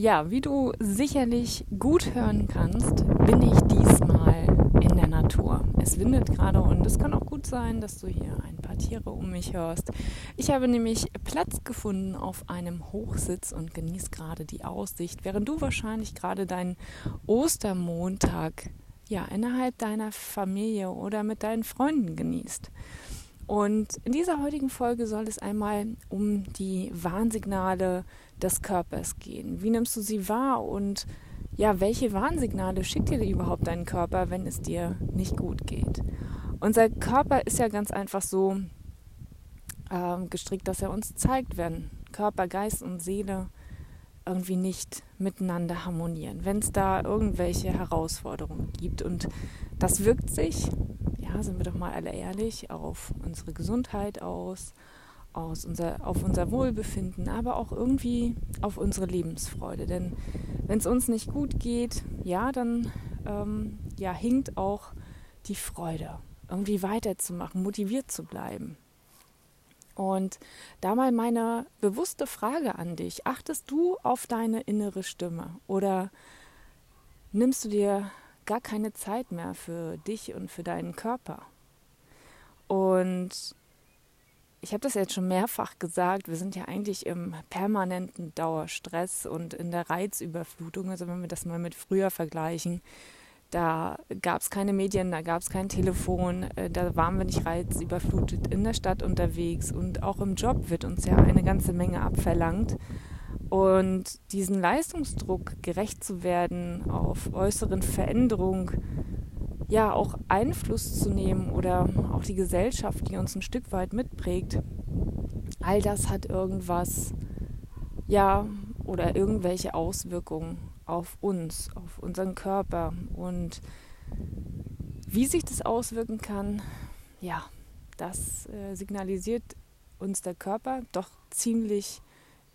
Ja, wie du sicherlich gut hören kannst, bin ich diesmal in der Natur. Es windet gerade und es kann auch gut sein, dass du hier ein paar Tiere um mich hörst. Ich habe nämlich Platz gefunden auf einem Hochsitz und genieße gerade die Aussicht, während du wahrscheinlich gerade deinen Ostermontag ja innerhalb deiner Familie oder mit deinen Freunden genießt. Und in dieser heutigen Folge soll es einmal um die Warnsignale des Körpers gehen. Wie nimmst du sie wahr und ja, welche Warnsignale schickt dir überhaupt dein Körper, wenn es dir nicht gut geht? Unser Körper ist ja ganz einfach so ähm, gestrickt, dass er uns zeigt, wenn Körper, Geist und Seele irgendwie nicht miteinander harmonieren, wenn es da irgendwelche Herausforderungen gibt. Und das wirkt sich sind wir doch mal alle ehrlich, auf unsere Gesundheit aus, aus unser, auf unser Wohlbefinden, aber auch irgendwie auf unsere Lebensfreude. Denn wenn es uns nicht gut geht, ja, dann ähm, ja, hinkt auch die Freude, irgendwie weiterzumachen, motiviert zu bleiben. Und da mal meine bewusste Frage an dich. Achtest du auf deine innere Stimme oder nimmst du dir gar keine Zeit mehr für dich und für deinen Körper. Und ich habe das jetzt schon mehrfach gesagt, wir sind ja eigentlich im permanenten Dauerstress und in der Reizüberflutung. Also wenn wir das mal mit früher vergleichen, da gab es keine Medien, da gab es kein Telefon, äh, da waren wir nicht reizüberflutet in der Stadt unterwegs und auch im Job wird uns ja eine ganze Menge abverlangt. Und diesen Leistungsdruck gerecht zu werden, auf äußeren Veränderungen, ja auch Einfluss zu nehmen oder auch die Gesellschaft, die uns ein Stück weit mitprägt, all das hat irgendwas, ja, oder irgendwelche Auswirkungen auf uns, auf unseren Körper. Und wie sich das auswirken kann, ja, das äh, signalisiert uns der Körper doch ziemlich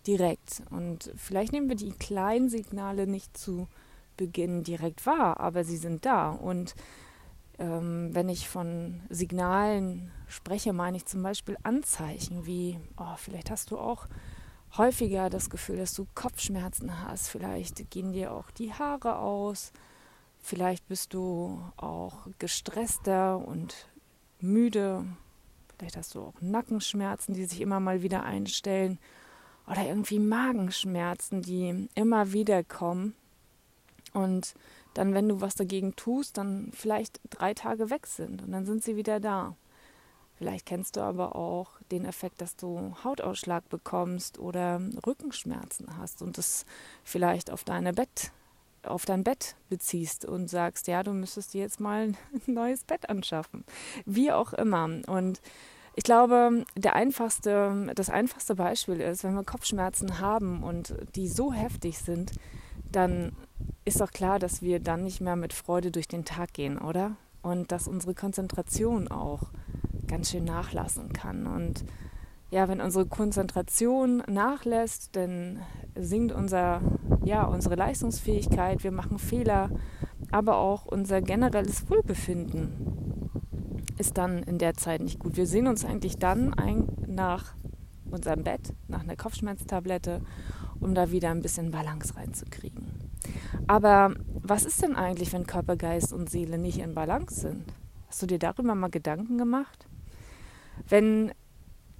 direkt. Und vielleicht nehmen wir die kleinen Signale nicht zu Beginn direkt wahr, aber sie sind da. Und ähm, wenn ich von Signalen spreche, meine ich zum Beispiel Anzeichen wie, oh, vielleicht hast du auch häufiger das Gefühl, dass du Kopfschmerzen hast, vielleicht gehen dir auch die Haare aus, vielleicht bist du auch gestresster und müde, vielleicht hast du auch Nackenschmerzen, die sich immer mal wieder einstellen oder irgendwie Magenschmerzen, die immer wieder kommen. Und dann, wenn du was dagegen tust, dann vielleicht drei Tage weg sind und dann sind sie wieder da. Vielleicht kennst du aber auch den Effekt, dass du Hautausschlag bekommst oder Rückenschmerzen hast und das vielleicht auf deine Bett, auf dein Bett beziehst und sagst, ja, du müsstest dir jetzt mal ein neues Bett anschaffen. Wie auch immer. Und ich glaube, der einfachste, das einfachste Beispiel ist, wenn wir Kopfschmerzen haben und die so heftig sind, dann ist doch klar, dass wir dann nicht mehr mit Freude durch den Tag gehen, oder? Und dass unsere Konzentration auch ganz schön nachlassen kann. Und ja, wenn unsere Konzentration nachlässt, dann sinkt unser, ja, unsere Leistungsfähigkeit, wir machen Fehler, aber auch unser generelles Wohlbefinden ist dann in der Zeit nicht gut. Wir sehen uns eigentlich dann ein nach unserem Bett, nach einer Kopfschmerztablette, um da wieder ein bisschen Balance reinzukriegen. Aber was ist denn eigentlich, wenn Körper, Geist und Seele nicht in Balance sind? Hast du dir darüber mal Gedanken gemacht? Wenn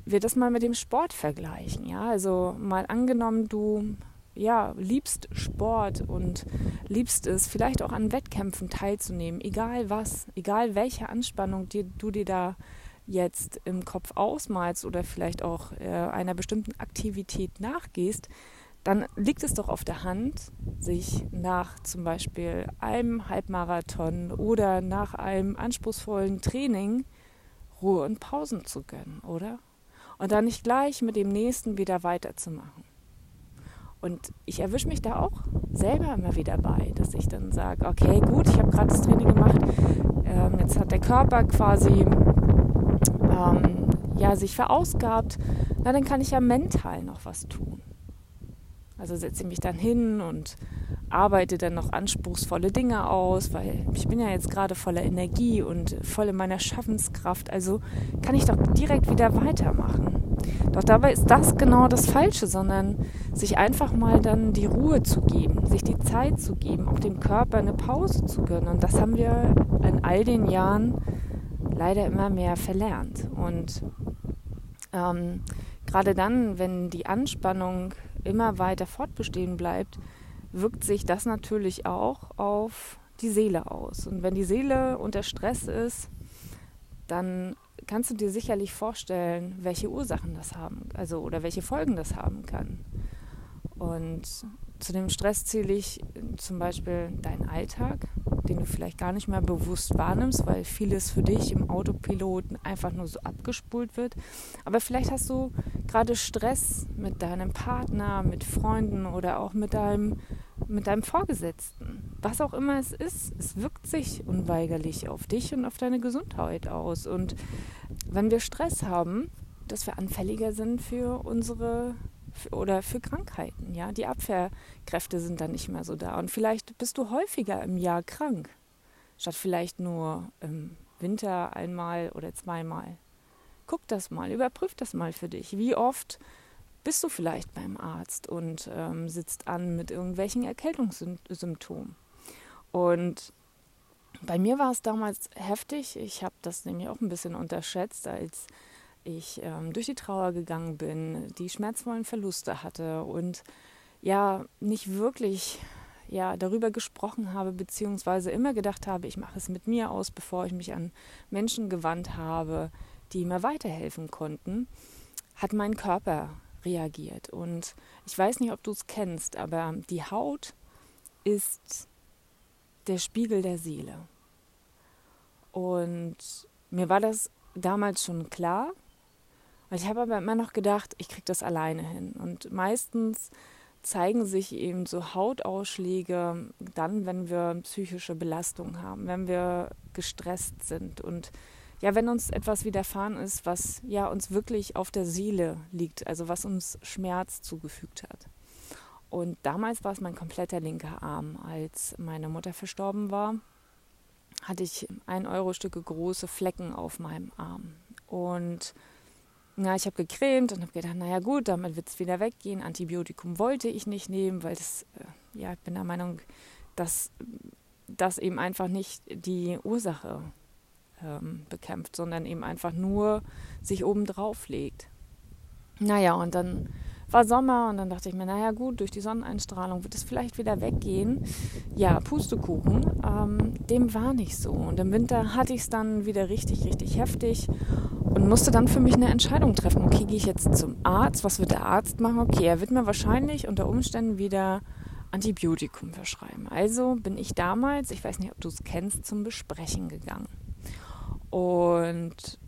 wir das mal mit dem Sport vergleichen, ja, also mal angenommen, du ja, liebst Sport und liebst es, vielleicht auch an Wettkämpfen teilzunehmen, egal was, egal welche Anspannung dir, du dir da jetzt im Kopf ausmalst oder vielleicht auch äh, einer bestimmten Aktivität nachgehst, dann liegt es doch auf der Hand, sich nach zum Beispiel einem Halbmarathon oder nach einem anspruchsvollen Training Ruhe und Pausen zu gönnen, oder? und dann nicht gleich mit dem nächsten wieder weiterzumachen. Und ich erwische mich da auch selber immer wieder bei, dass ich dann sage, okay, gut, ich habe gerade das Training gemacht, ähm, jetzt hat der Körper quasi ähm, ja, sich verausgabt, na, dann kann ich ja mental noch was tun. Also setze ich mich dann hin und arbeite dann noch anspruchsvolle Dinge aus, weil ich bin ja jetzt gerade voller Energie und voll in meiner Schaffenskraft. Also kann ich doch direkt wieder weitermachen. Doch dabei ist das genau das Falsche, sondern sich einfach mal dann die Ruhe zu geben, sich die Zeit zu geben, auch dem Körper eine Pause zu gönnen. Und das haben wir in all den Jahren leider immer mehr verlernt. Und ähm, gerade dann, wenn die Anspannung immer weiter fortbestehen bleibt, wirkt sich das natürlich auch auf die Seele aus. Und wenn die Seele unter Stress ist, dann kannst du dir sicherlich vorstellen, welche Ursachen das haben, also oder welche Folgen das haben kann. Und zu dem Stress zähle ich zum Beispiel deinen Alltag, den du vielleicht gar nicht mehr bewusst wahrnimmst, weil vieles für dich im Autopiloten einfach nur so abgespult wird. Aber vielleicht hast du gerade Stress mit deinem Partner, mit Freunden oder auch mit deinem, mit deinem Vorgesetzten. Was auch immer es ist, es wirkt sich unweigerlich auf dich und auf deine Gesundheit aus. Und wenn wir Stress haben, dass wir anfälliger sind für unsere oder für Krankheiten. Ja, die Abwehrkräfte sind dann nicht mehr so da. Und vielleicht bist du häufiger im Jahr krank, statt vielleicht nur im Winter einmal oder zweimal. Guck das mal, überprüf das mal für dich. Wie oft bist du vielleicht beim Arzt und ähm, sitzt an mit irgendwelchen Erkältungssymptomen? Und bei mir war es damals heftig. Ich habe das nämlich auch ein bisschen unterschätzt, als ich ähm, durch die Trauer gegangen bin, die schmerzvollen Verluste hatte und ja nicht wirklich ja darüber gesprochen habe beziehungsweise immer gedacht habe, ich mache es mit mir aus, bevor ich mich an Menschen gewandt habe, die mir weiterhelfen konnten, hat mein Körper reagiert und ich weiß nicht, ob du es kennst, aber die Haut ist der Spiegel der Seele. Und mir war das damals schon klar, ich habe aber immer noch gedacht, ich kriege das alleine hin. Und meistens zeigen sich eben so Hautausschläge dann, wenn wir psychische Belastung haben, wenn wir gestresst sind und ja, wenn uns etwas widerfahren ist, was ja uns wirklich auf der Seele liegt, also was uns Schmerz zugefügt hat. Und damals war es mein kompletter linker Arm. Als meine Mutter verstorben war, hatte ich ein Euro Stücke große Flecken auf meinem Arm. Und ja, ich habe gecremt und habe gedacht, naja gut, damit wird es wieder weggehen. Antibiotikum wollte ich nicht nehmen, weil das, äh, ja, ich bin der Meinung, dass das eben einfach nicht die Ursache ähm, bekämpft, sondern eben einfach nur sich oben drauf legt. Naja, und dann war Sommer und dann dachte ich mir, naja gut, durch die Sonneneinstrahlung wird es vielleicht wieder weggehen. Ja, Pustekuchen, ähm, dem war nicht so. Und im Winter hatte ich es dann wieder richtig, richtig heftig und musste dann für mich eine Entscheidung treffen. Okay, gehe ich jetzt zum Arzt? Was wird der Arzt machen? Okay, er wird mir wahrscheinlich unter Umständen wieder Antibiotikum verschreiben. Also bin ich damals, ich weiß nicht, ob du es kennst, zum Besprechen gegangen. Und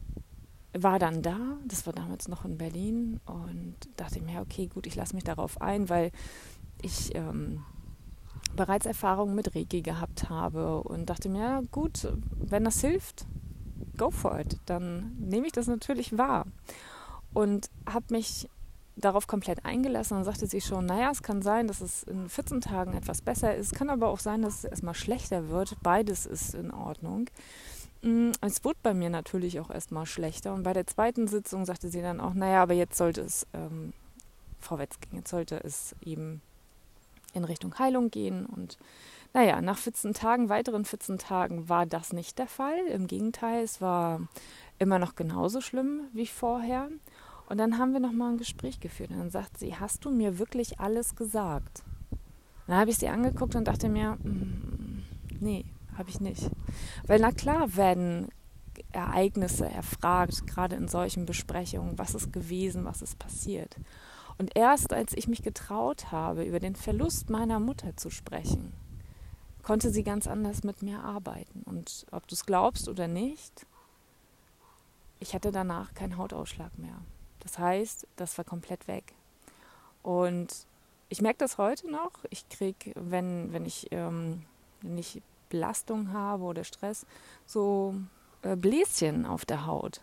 war dann da, das war damals noch in Berlin und dachte mir, okay, gut, ich lasse mich darauf ein, weil ich ähm, bereits Erfahrungen mit Reiki gehabt habe und dachte mir, ja, gut, wenn das hilft, go for it, dann nehme ich das natürlich wahr. Und habe mich darauf komplett eingelassen und sagte sie schon, naja, es kann sein, dass es in 14 Tagen etwas besser ist, kann aber auch sein, dass es erstmal schlechter wird. Beides ist in Ordnung. Mm, es wurde bei mir natürlich auch erstmal schlechter und bei der zweiten Sitzung sagte sie dann auch, naja, aber jetzt sollte es ähm, vorwärts gehen, jetzt sollte es eben in Richtung Heilung gehen und naja, nach 14 Tagen, weiteren 14 Tagen war das nicht der Fall. Im Gegenteil, es war immer noch genauso schlimm wie vorher. Und dann haben wir nochmal ein Gespräch geführt. Und dann sagt sie, hast du mir wirklich alles gesagt? Dann habe ich sie angeguckt und dachte mir, mm, nee, habe ich nicht. Weil na klar werden Ereignisse erfragt, gerade in solchen Besprechungen, was ist gewesen, was ist passiert. Und erst als ich mich getraut habe, über den Verlust meiner Mutter zu sprechen, konnte sie ganz anders mit mir arbeiten. Und ob du es glaubst oder nicht, ich hatte danach keinen Hautausschlag mehr. Das heißt, das war komplett weg. Und ich merke das heute noch. Ich kriege, wenn, wenn, ich, ähm, wenn ich Belastung habe oder Stress, so äh, Bläschen auf der Haut.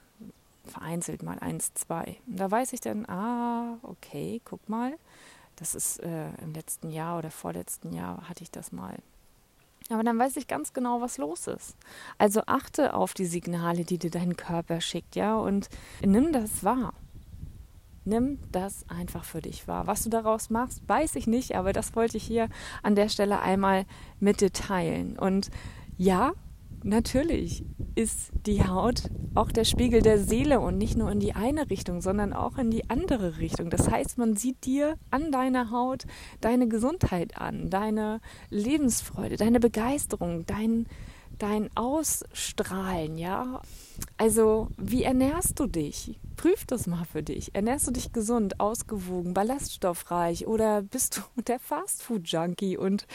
Vereinzelt mal eins, zwei. Und da weiß ich dann, ah, okay, guck mal. Das ist äh, im letzten Jahr oder vorletzten Jahr hatte ich das mal. Aber dann weiß ich ganz genau, was los ist. Also achte auf die Signale, die dir dein Körper schickt, ja, und nimm das wahr. Nimm das einfach für dich wahr. Was du daraus machst, weiß ich nicht, aber das wollte ich hier an der Stelle einmal mit dir teilen. Und ja, natürlich ist die Haut auch der Spiegel der Seele und nicht nur in die eine Richtung, sondern auch in die andere Richtung. Das heißt, man sieht dir an deiner Haut deine Gesundheit an, deine Lebensfreude, deine Begeisterung, dein dein Ausstrahlen, ja. Also, wie ernährst du dich? Prüf das mal für dich. Ernährst du dich gesund, ausgewogen, ballaststoffreich oder bist du der Fastfood-Junkie und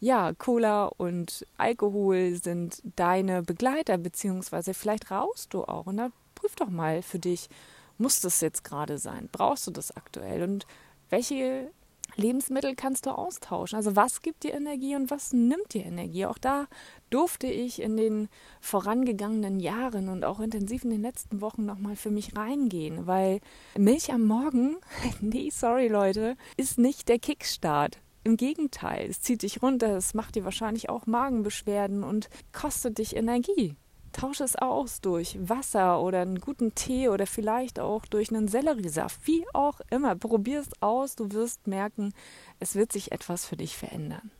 ja, Cola und Alkohol sind deine Begleiter, beziehungsweise vielleicht rauchst du auch und dann prüf doch mal für dich, muss das jetzt gerade sein? Brauchst du das aktuell? Und welche Lebensmittel kannst du austauschen. Also was gibt dir Energie und was nimmt dir Energie? Auch da durfte ich in den vorangegangenen Jahren und auch intensiv in den letzten Wochen nochmal für mich reingehen, weil Milch am Morgen, nee, sorry Leute, ist nicht der Kickstart. Im Gegenteil, es zieht dich runter, es macht dir wahrscheinlich auch Magenbeschwerden und kostet dich Energie. Tausche es aus durch Wasser oder einen guten Tee oder vielleicht auch durch einen Selleriesaft. Wie auch immer. Probier es aus. Du wirst merken, es wird sich etwas für dich verändern.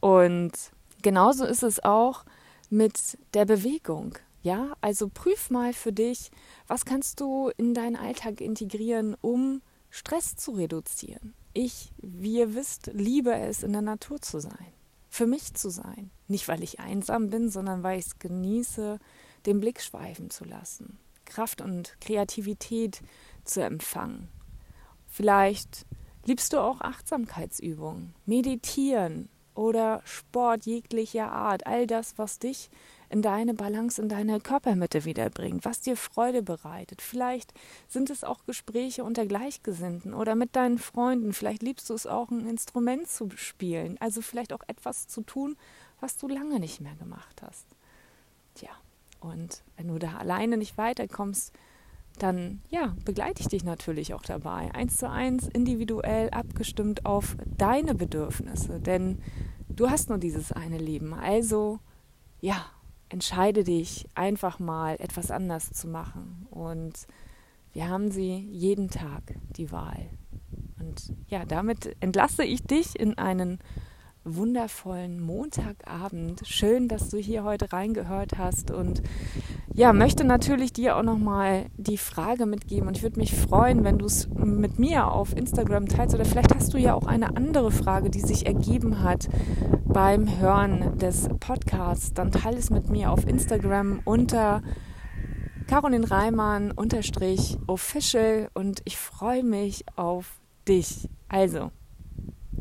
Und genauso ist es auch mit der Bewegung. Ja, also prüf mal für dich, was kannst du in deinen Alltag integrieren, um Stress zu reduzieren. Ich, wie ihr wisst, liebe es, in der Natur zu sein für mich zu sein. Nicht, weil ich einsam bin, sondern weil ich es genieße, den Blick schweifen zu lassen, Kraft und Kreativität zu empfangen. Vielleicht liebst du auch Achtsamkeitsübungen, Meditieren oder Sport jeglicher Art, all das, was dich in deine Balance, in deine Körpermitte wiederbringt, was dir Freude bereitet. Vielleicht sind es auch Gespräche unter Gleichgesinnten oder mit deinen Freunden. Vielleicht liebst du es auch, ein Instrument zu spielen. Also vielleicht auch etwas zu tun, was du lange nicht mehr gemacht hast. Tja, und wenn du da alleine nicht weiterkommst, dann ja, begleite ich dich natürlich auch dabei. Eins zu eins, individuell abgestimmt auf deine Bedürfnisse. Denn du hast nur dieses eine Leben. Also ja, entscheide dich einfach mal etwas anders zu machen. Und wir haben sie jeden Tag, die Wahl. Und ja, damit entlasse ich dich in einen wundervollen Montagabend. Schön, dass du hier heute reingehört hast. Und ja, möchte natürlich dir auch nochmal die Frage mitgeben. Und ich würde mich freuen, wenn du es mit mir auf Instagram teilst. Oder vielleicht hast du ja auch eine andere Frage, die sich ergeben hat beim Hören des Podcasts, dann teile es mit mir auf Instagram unter Caroline Reimann unterstrich official. Und ich freue mich auf dich. Also,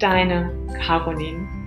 Deine Caroline.